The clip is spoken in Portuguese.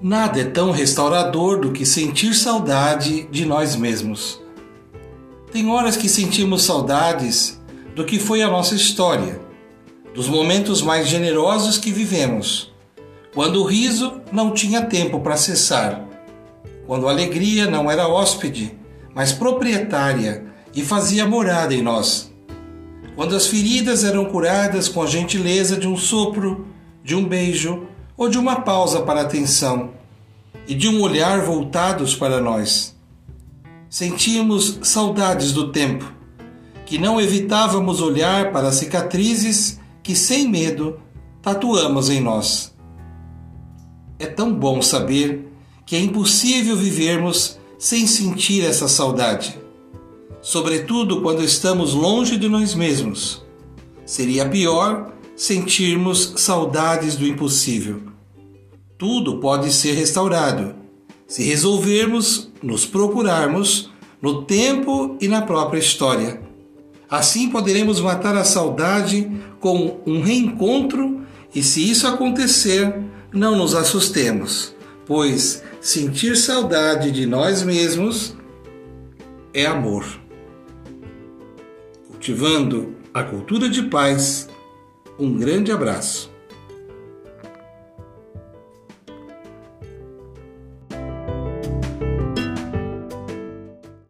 Nada é tão restaurador do que sentir saudade de nós mesmos. Tem horas que sentimos saudades do que foi a nossa história, dos momentos mais generosos que vivemos, quando o riso não tinha tempo para cessar, quando a alegria não era hóspede, mas proprietária e fazia morada em nós, quando as feridas eram curadas com a gentileza de um sopro, de um beijo ou de uma pausa para atenção e de um olhar voltados para nós. Sentíamos saudades do tempo, que não evitávamos olhar para cicatrizes que, sem medo, tatuamos em nós. É tão bom saber que é impossível vivermos sem sentir essa saudade, sobretudo quando estamos longe de nós mesmos. Seria pior sentirmos saudades do impossível. Tudo pode ser restaurado se resolvermos nos procurarmos no tempo e na própria história. Assim poderemos matar a saudade com um reencontro, e se isso acontecer, não nos assustemos, pois sentir saudade de nós mesmos é amor. Cultivando a cultura de paz um grande abraço.